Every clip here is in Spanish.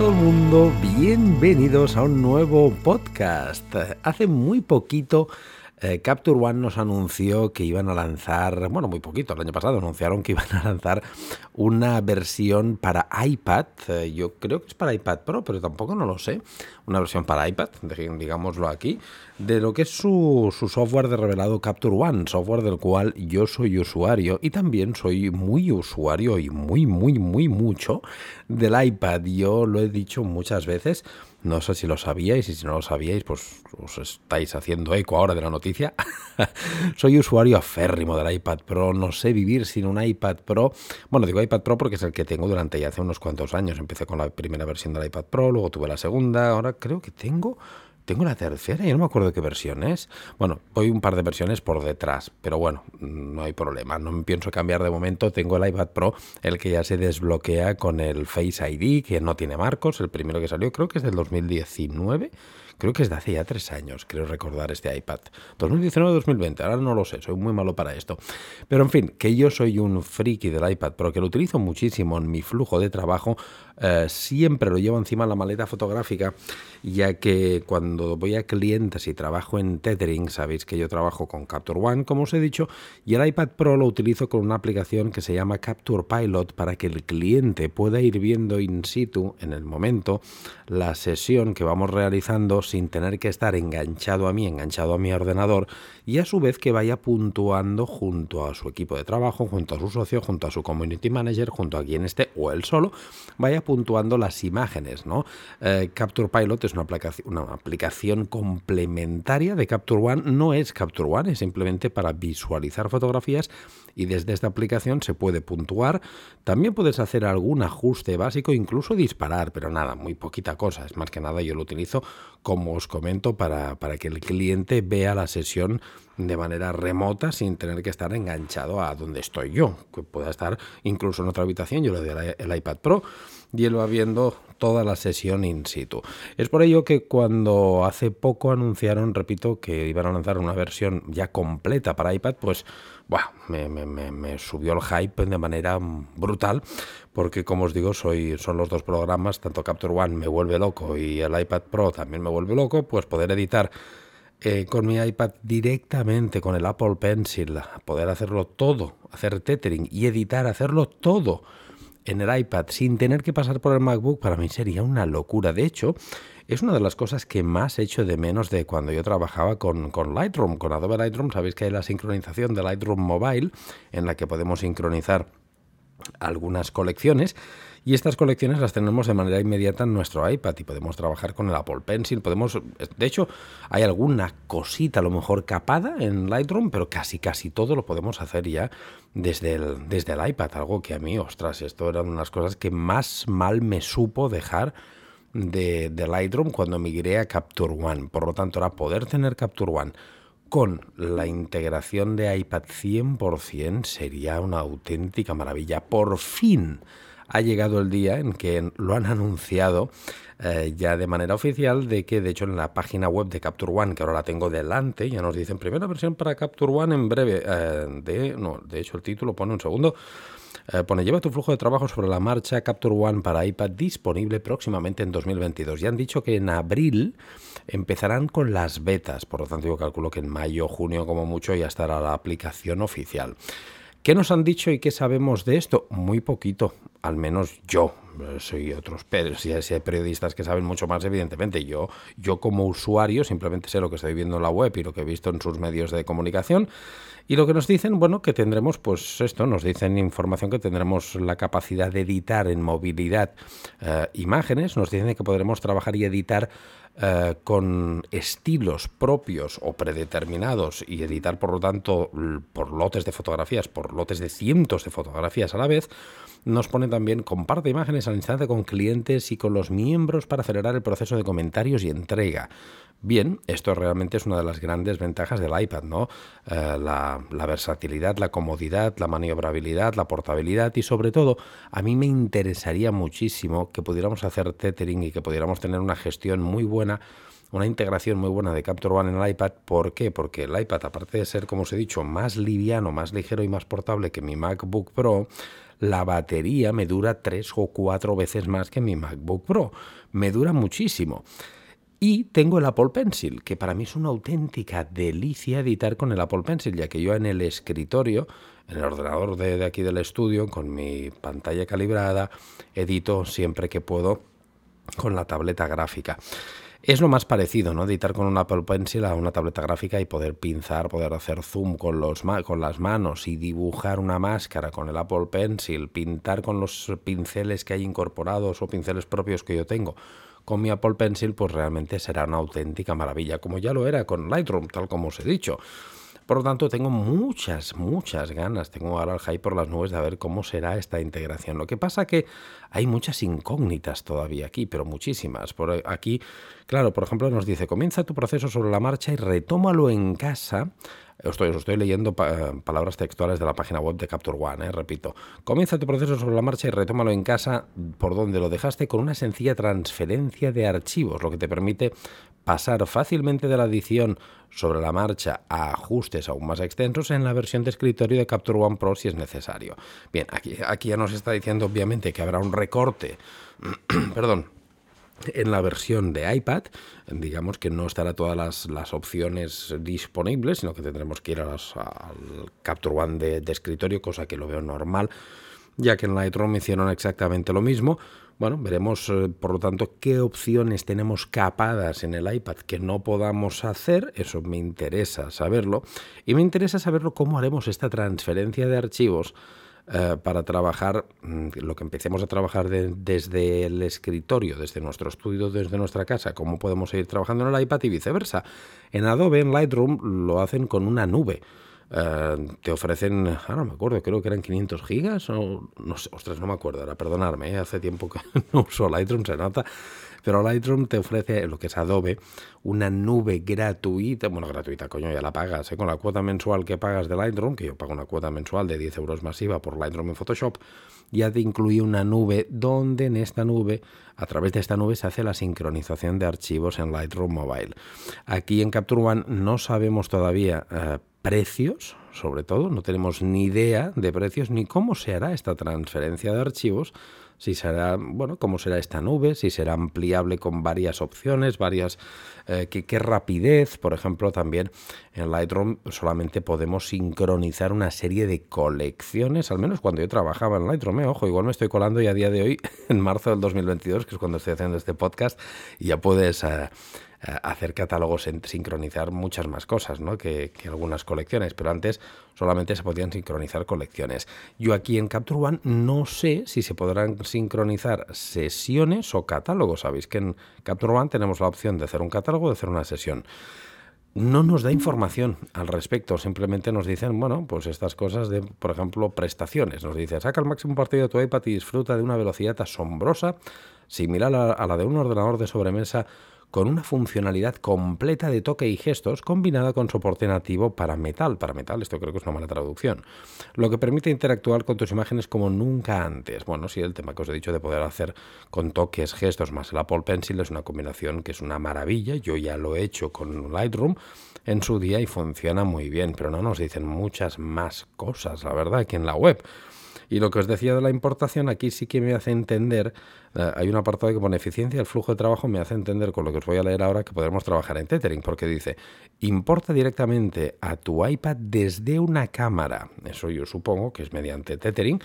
todo el mundo, bienvenidos a un nuevo podcast. Hace muy poquito eh, Capture One nos anunció que iban a lanzar, bueno, muy poquito, el año pasado anunciaron que iban a lanzar una versión para iPad, eh, yo creo que es para iPad Pro, pero tampoco no lo sé, una versión para iPad, digámoslo aquí, de lo que es su, su software de revelado Capture One, software del cual yo soy usuario y también soy muy usuario y muy, muy, muy mucho del iPad. Yo lo he dicho muchas veces no sé si lo sabíais y si no lo sabíais, pues os estáis haciendo eco ahora de la noticia. Soy usuario aférrimo del iPad Pro, no sé vivir sin un iPad Pro. Bueno, digo iPad Pro porque es el que tengo durante ya hace unos cuantos años. Empecé con la primera versión del iPad Pro, luego tuve la segunda, ahora creo que tengo tengo la tercera y no me acuerdo qué versión es. Bueno, voy un par de versiones por detrás, pero bueno, no hay problema. No me pienso cambiar de momento. Tengo el iPad Pro, el que ya se desbloquea con el Face ID, que no tiene marcos. El primero que salió creo que es del 2019 creo que es de hace ya tres años, creo recordar este iPad. 2019-2020, ahora no lo sé, soy muy malo para esto. Pero en fin, que yo soy un friki del iPad, pero que lo utilizo muchísimo en mi flujo de trabajo, eh, siempre lo llevo encima la maleta fotográfica, ya que cuando voy a clientes y trabajo en tethering, sabéis que yo trabajo con Capture One, como os he dicho, y el iPad Pro lo utilizo con una aplicación que se llama Capture Pilot para que el cliente pueda ir viendo in situ, en el momento, la sesión que vamos realizando sin tener que estar enganchado a mí, enganchado a mi ordenador, y a su vez que vaya puntuando junto a su equipo de trabajo, junto a su socio, junto a su community manager, junto a quien esté o él solo, vaya puntuando las imágenes. ¿no? Eh, Capture Pilot es una una aplicación complementaria de Capture One, no es Capture One, es simplemente para visualizar fotografías y desde esta aplicación se puede puntuar. También puedes hacer algún ajuste básico, incluso disparar, pero nada, muy poquita cosa. Es más que nada yo lo utilizo como os comento, para, para que el cliente vea la sesión de manera remota sin tener que estar enganchado a donde estoy yo, que pueda estar incluso en otra habitación, yo le doy el iPad Pro y él va viendo toda la sesión in situ. Es por ello que cuando hace poco anunciaron, repito, que iban a lanzar una versión ya completa para iPad, pues me, me, subió el hype de manera brutal, porque como os digo, soy, son los dos programas, tanto Capture One me vuelve loco y el iPad Pro también me vuelve loco, pues poder editar eh, con mi iPad directamente, con el Apple Pencil, poder hacerlo todo, hacer tethering y editar, hacerlo todo en el iPad sin tener que pasar por el MacBook, para mí sería una locura. De hecho, es una de las cosas que más echo de menos de cuando yo trabajaba con, con, Lightroom, con Adobe Lightroom. Sabéis que hay la sincronización de Lightroom Mobile, en la que podemos sincronizar algunas colecciones. Y estas colecciones las tenemos de manera inmediata en nuestro iPad y podemos trabajar con el Apple Pencil. Podemos, de hecho, hay alguna cosita a lo mejor capada en Lightroom, pero casi casi todo lo podemos hacer ya desde el, desde el iPad. Algo que a mí, ostras, esto eran unas cosas que más mal me supo dejar de, de Lightroom cuando migré a Capture One. Por lo tanto, era poder tener Capture One con la integración de iPad 100% sería una auténtica maravilla. Por fin ha llegado el día en que lo han anunciado eh, ya de manera oficial de que de hecho en la página web de Capture One, que ahora la tengo delante, ya nos dicen primera versión para Capture One en breve. Eh, de, no, de hecho el título pone un segundo. Eh, pone, lleva tu flujo de trabajo sobre la marcha Capture One para iPad disponible próximamente en 2022. Ya han dicho que en abril empezarán con las betas, por lo tanto yo calculo que en mayo, junio como mucho ya estará la aplicación oficial. ¿Qué nos han dicho y qué sabemos de esto? Muy poquito, al menos yo. Soy otros, si hay periodistas que saben mucho más, evidentemente. Yo, yo como usuario simplemente sé lo que estoy viendo en la web y lo que he visto en sus medios de comunicación. Y lo que nos dicen, bueno, que tendremos, pues esto, nos dicen información que tendremos la capacidad de editar en movilidad eh, imágenes, nos dicen que podremos trabajar y editar eh, con estilos propios o predeterminados y editar, por lo tanto, por lotes de fotografías, por lotes de cientos de fotografías a la vez, nos pone también comparte imágenes al instante con clientes y con los miembros para acelerar el proceso de comentarios y entrega. Bien, esto realmente es una de las grandes ventajas del iPad, ¿no? Eh, la, la, versatilidad, la comodidad, la maniobrabilidad, la portabilidad y sobre todo, a mí me interesaría muchísimo que pudiéramos hacer tethering y que pudiéramos tener una gestión muy buena una integración muy buena de Capture One en el iPad. ¿Por qué? Porque el iPad, aparte de ser, como os he dicho, más liviano, más ligero y más portable que mi MacBook Pro, la batería me dura tres o cuatro veces más que mi MacBook Pro. Me dura muchísimo. Y tengo el Apple Pencil, que para mí es una auténtica delicia editar con el Apple Pencil, ya que yo en el escritorio, en el ordenador de, aquí del estudio, con mi pantalla calibrada, edito siempre que puedo con la tableta gráfica. Es lo más parecido, ¿no? Editar con un Apple Pencil a una tableta gráfica y poder pinzar, poder hacer zoom con, los con las manos y dibujar una máscara con el Apple Pencil, pintar con los pinceles que hay incorporados o pinceles propios que yo tengo con mi Apple Pencil, pues realmente será una auténtica maravilla, como ya lo era con Lightroom, tal como os he dicho. Por lo tanto, tengo muchas, muchas ganas, tengo ahora el hype por las nubes de ver cómo será esta integración. Lo que pasa que hay muchas incógnitas todavía aquí, pero muchísimas. Por aquí, claro, por ejemplo, nos dice, comienza tu proceso sobre la marcha y retómalo en casa Estoy, estoy leyendo palabras textuales de la página web de Capture One, eh, repito. Comienza tu proceso sobre la marcha y retómalo en casa por donde lo dejaste con una sencilla transferencia de archivos, lo que te permite pasar fácilmente de la edición sobre la marcha a ajustes aún más extensos en la versión de escritorio de Capture One Pro si es necesario. Bien, aquí, aquí ya nos está diciendo obviamente que habrá un recorte, perdón, en la versión de iPad, digamos que no estará todas las, opciones disponibles, sino que tendremos que ir a al Capture One de, escritorio, cosa que lo veo normal, ya que en Lightroom hicieron exactamente lo mismo. Bueno, veremos, eh, por lo tanto, qué opciones tenemos capadas en el iPad que no podamos hacer. Eso me interesa saberlo. Y me interesa saberlo cómo haremos esta transferencia de archivos eh, para trabajar, mm, lo que empecemos a trabajar desde el escritorio, desde nuestro estudio, desde nuestra casa, cómo podemos seguir trabajando en el iPad y viceversa. En Adobe, en Lightroom, lo hacen con una nube. Eh, te ofrecen, ahora no me acuerdo, creo que eran 500 gigas o no sé, ostras, no me acuerdo, ahora perdonarme, ¿eh? hace tiempo que no uso Lightroom, se nota, pero Lightroom te ofrece, lo que es Adobe, una nube gratuita, bueno, gratuita, coño, ya la pagas, ¿eh? con la cuota mensual que pagas de Lightroom, que yo pago una cuota mensual de 10 euros masiva por Lightroom en Photoshop, ya te incluye una nube donde en esta nube, a través de esta nube, se hace la sincronización de archivos en Lightroom Mobile. Aquí en Capture One no sabemos todavía eh, precios, sobre todo, no tenemos ni idea de precios ni cómo se hará esta transferencia de archivos, si será, bueno, cómo será esta nube, si será ampliable con varias opciones, varias, eh, qué, rapidez, por ejemplo, también en Lightroom solamente podemos sincronizar una serie de colecciones, al menos cuando yo trabajaba en Lightroom, eh, ojo, igual me estoy colando y a día de hoy, en marzo del 2022, que es cuando estoy haciendo este podcast, ya puedes... Eh, hacer catálogos, en, sincronizar muchas más cosas ¿no? que, algunas colecciones, pero antes solamente se podían sincronizar colecciones. Yo aquí en Capture One no sé si se podrán sincronizar sesiones o catálogos. Sabéis que en Capture One tenemos la opción de hacer un catálogo o de hacer una sesión no nos da información al respecto, simplemente nos dicen, bueno, pues estas cosas de, por ejemplo, prestaciones. Nos dice, saca el máximo partido de tu iPad y disfruta de una velocidad asombrosa, similar a la de un ordenador de sobremesa con una funcionalidad completa de toque y gestos combinada con soporte nativo para metal. Para metal, esto creo que es una mala traducción. Lo que permite interactuar con tus imágenes como nunca antes. Bueno, sí, el tema que os he dicho de poder hacer con toques, gestos más el Apple Pencil es una combinación que es una maravilla. Yo ya lo he hecho con Lightroom en su día y funciona muy bien, pero no nos dicen muchas más cosas, la verdad, que en la web. Y lo que os decía de la importación, aquí sí que me hace entender, eh, hay un apartado que pone eficiencia, el flujo de trabajo me hace entender con lo que os voy a leer ahora que podremos trabajar en tethering, porque dice, importa directamente a tu iPad desde una cámara, eso yo supongo que es mediante tethering,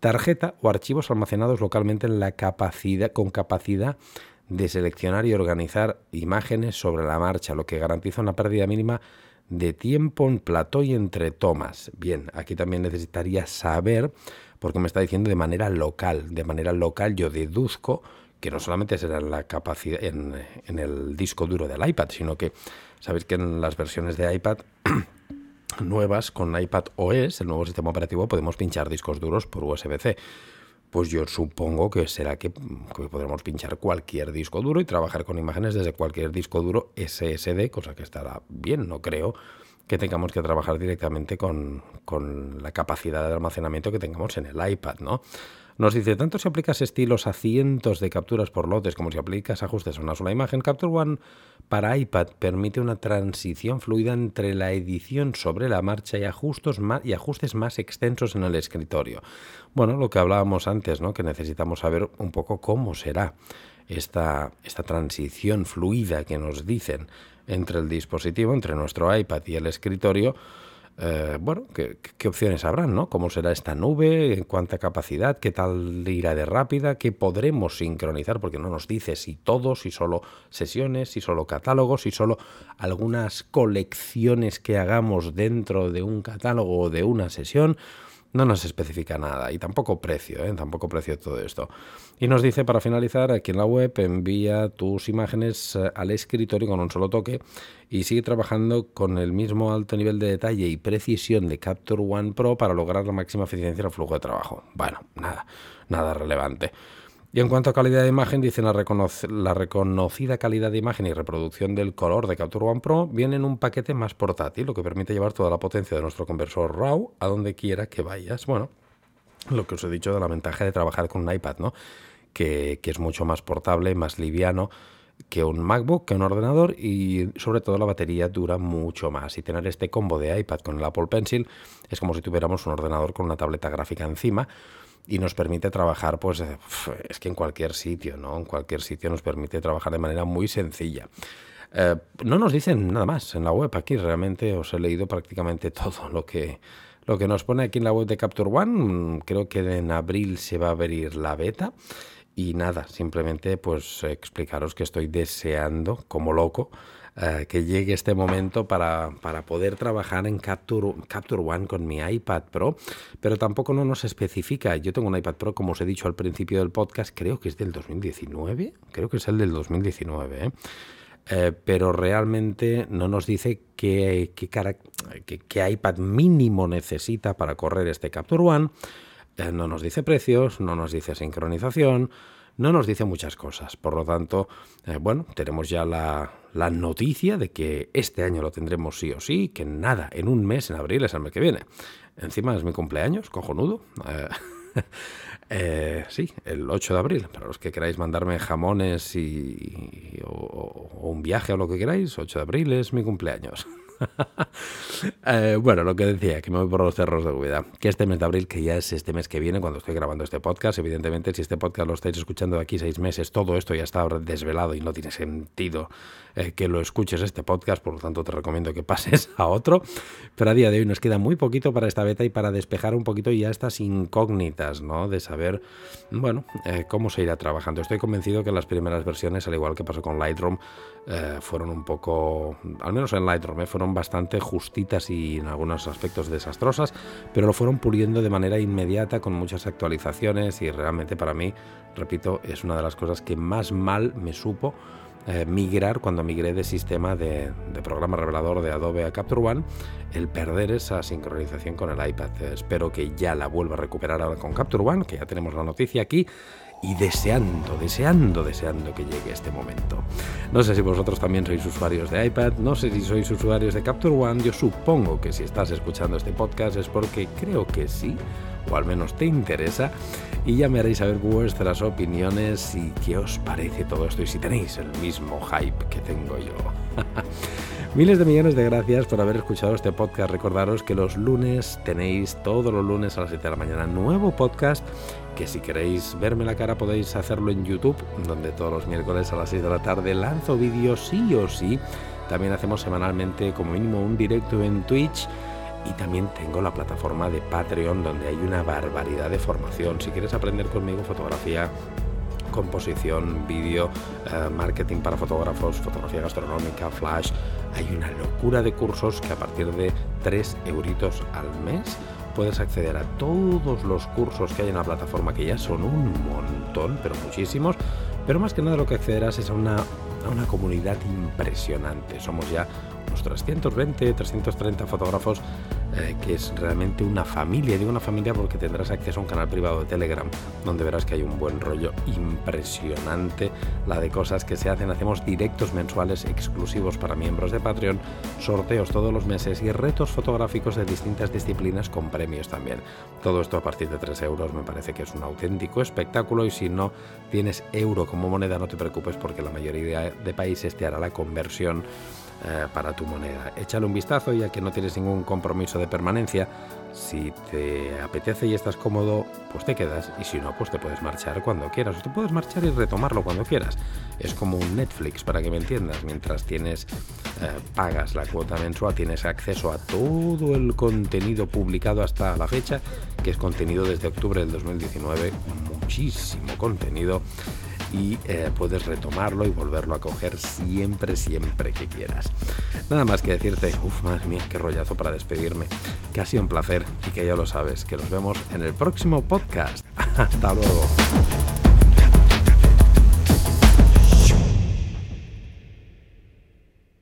tarjeta o archivos almacenados localmente en la capacidad, con capacidad de seleccionar y organizar imágenes sobre la marcha, lo que garantiza una pérdida mínima tiempo en plató y entre tomas. Bien, aquí también necesitaría saber, porque me está diciendo de manera local. De manera local yo deduzco que no solamente será la capacidad en, en el disco duro del iPad, sino que sabéis que en las versiones de iPad nuevas con iPad OS, el nuevo sistema operativo, podemos pinchar discos duros por USB-C pues yo supongo que será que, podremos pinchar cualquier disco duro y trabajar con imágenes desde cualquier disco duro SSD, cosa que estará bien, no creo que tengamos que trabajar directamente con, la capacidad de almacenamiento que tengamos en el iPad, ¿no? Nos dice, tanto si aplicas estilos a cientos de capturas por lotes como si aplicas ajustes a una sola imagen, Capture One para iPad permite una transición fluida entre la edición sobre la marcha y, ajustes más, y ajustes más extensos en el escritorio. Bueno, lo que hablábamos antes, ¿no? que necesitamos saber un poco cómo será esta, esta transición fluida que nos dicen entre el dispositivo, entre nuestro iPad y el escritorio, eh, bueno, ¿qué, opciones habrán, ¿no? ¿Cómo será esta nube? ¿En cuánta capacidad? ¿Qué tal irá de rápida? ¿Qué podremos sincronizar? Porque no nos dice si todo, si solo sesiones, si solo catálogos, si solo algunas colecciones que hagamos dentro de un catálogo o de una sesión. No nos especifica nada y tampoco precio, ¿eh? tampoco precio todo esto. Y nos dice para finalizar, aquí en la web envía tus imágenes eh, al escritorio con un solo toque y sigue trabajando con el mismo alto nivel de detalle y precisión de Capture One Pro para lograr la máxima eficiencia en el flujo de trabajo. Bueno, nada, nada relevante. Y en cuanto a calidad de imagen, dicen la, reconocida calidad de imagen y reproducción del color de Capture One Pro viene en un paquete más portátil, lo que permite llevar toda la potencia de nuestro conversor RAW a donde quiera que vayas. Bueno, lo que os he dicho de la ventaja de trabajar con un iPad, ¿no? Que, que es mucho más portable, más liviano que un MacBook, que un ordenador y sobre todo la batería dura mucho más. Y tener este combo de iPad con el Apple Pencil es como si tuviéramos un ordenador con una tableta gráfica encima y nos permite trabajar, pues eh, es que en cualquier sitio, ¿no? En cualquier sitio nos permite trabajar de manera muy sencilla. Eh, no nos dicen nada más en la web aquí, realmente os he leído prácticamente todo lo que, lo que nos pone aquí en la web de Capture One. Creo que en abril se va a abrir la beta. Y nada, simplemente pues explicaros que estoy deseando, como loco, eh, que llegue este momento para, para, poder trabajar en Capture, Capture One con mi iPad Pro, pero tampoco no nos especifica. Yo tengo un iPad Pro, como os he dicho al principio del podcast, creo que es del 2019, creo que es el del 2019, ¿eh? Eh, pero realmente no nos dice qué, qué, qué, iPad mínimo necesita para correr este Capture One, no nos dice precios, no nos dice sincronización, no nos dice muchas cosas. Por lo tanto, eh, bueno, tenemos ya la, noticia de que este año lo tendremos sí o sí, que nada, en un mes, en abril es el mes que viene. Encima es mi cumpleaños, cojonudo. Eh, eh, sí, el 8 de abril. Para los que queráis mandarme jamones y, o, un viaje o lo que queráis, 8 de abril es mi cumpleaños. Eh, bueno, lo que decía, que me voy por los cerros de Úbeda. Que este mes de abril, que ya es este mes que viene, cuando estoy grabando este podcast, evidentemente, si este podcast lo estáis escuchando de aquí seis meses, todo esto ya está desvelado y no tiene sentido eh, que lo escuches este podcast, por lo tanto te recomiendo que pases a otro. Pero a día de hoy nos queda muy poquito para esta beta y para despejar un poquito ya estas incógnitas, ¿no? De saber, bueno, eh, cómo se irá trabajando. Estoy convencido que las primeras versiones, al igual que pasó con Lightroom, fueron un poco, al menos en Lightroom, fueron bastante justitas y en algunos aspectos desastrosas, pero lo fueron puliendo de manera inmediata con muchas actualizaciones y realmente para mí, repito, es una de las cosas que más mal me supo eh, migrar cuando migré de sistema de, programa revelador de Adobe a Capture One, el perder esa sincronización con el iPad. espero que ya la vuelva a recuperar ahora con Capture One, que ya tenemos la noticia aquí y deseando, deseando, deseando que llegue este momento. No sé si vosotros también sois usuarios de iPad, no sé si sois usuarios de Capture One, yo supongo que si estás escuchando este podcast es porque creo que sí, o al menos te interesa, y ya me haréis saber vuestras opiniones y qué os parece todo esto y si tenéis el mismo hype que tengo yo. Miles de millones de gracias por haber escuchado este podcast. Recordaros que los lunes tenéis todos los lunes a las 7 de la mañana nuevo podcast que si queréis verme la cara podéis hacerlo en YouTube, donde todos los miércoles a las 6 de la tarde lanzo vídeos sí o sí. También hacemos semanalmente como mínimo un directo en Twitch y también tengo la plataforma de Patreon donde hay una barbaridad de formación. Si quieres aprender conmigo fotografía, composición, vídeo, eh, marketing para fotógrafos, fotografía gastronómica, flash. Hay una locura de cursos que a partir de 3 euritos al mes puedes acceder a todos los cursos que hay en la plataforma, que ya son un montón, pero muchísimos. Pero más que nada lo que accederás es a una, a una comunidad impresionante. Somos ya unos 320, 330 fotógrafos eh, que es realmente una familia. Digo una familia porque tendrás acceso a un canal privado de Telegram, donde verás que hay un buen rollo impresionante, la de cosas que se hacen. Hacemos directos mensuales exclusivos para miembros de Patreon, sorteos todos los meses y retos fotográficos de distintas disciplinas con premios también. Todo esto a partir de 3 euros me parece que es un auténtico espectáculo y si no tienes euro como moneda no te preocupes porque la mayoría de países te hará la conversión eh, para tu moneda. Échale un vistazo ya que no tienes ningún compromiso de permanencia. Si te apetece y estás cómodo, pues te quedas y si no, pues te puedes marchar cuando quieras. O te puedes marchar y retomarlo cuando quieras. Es como un Netflix, para que me entiendas. Mientras tienes, eh, pagas la cuota mensual, tienes acceso a todo el contenido publicado hasta la fecha, que es contenido desde octubre del 2019. Muchísimo contenido y eh, puedes retomarlo y volverlo a coger siempre, siempre que quieras. Nada más que decirte, uff, madre mía, qué rollazo para despedirme, que ha sido un placer y que ya lo sabes, que nos vemos en el próximo podcast. Hasta luego.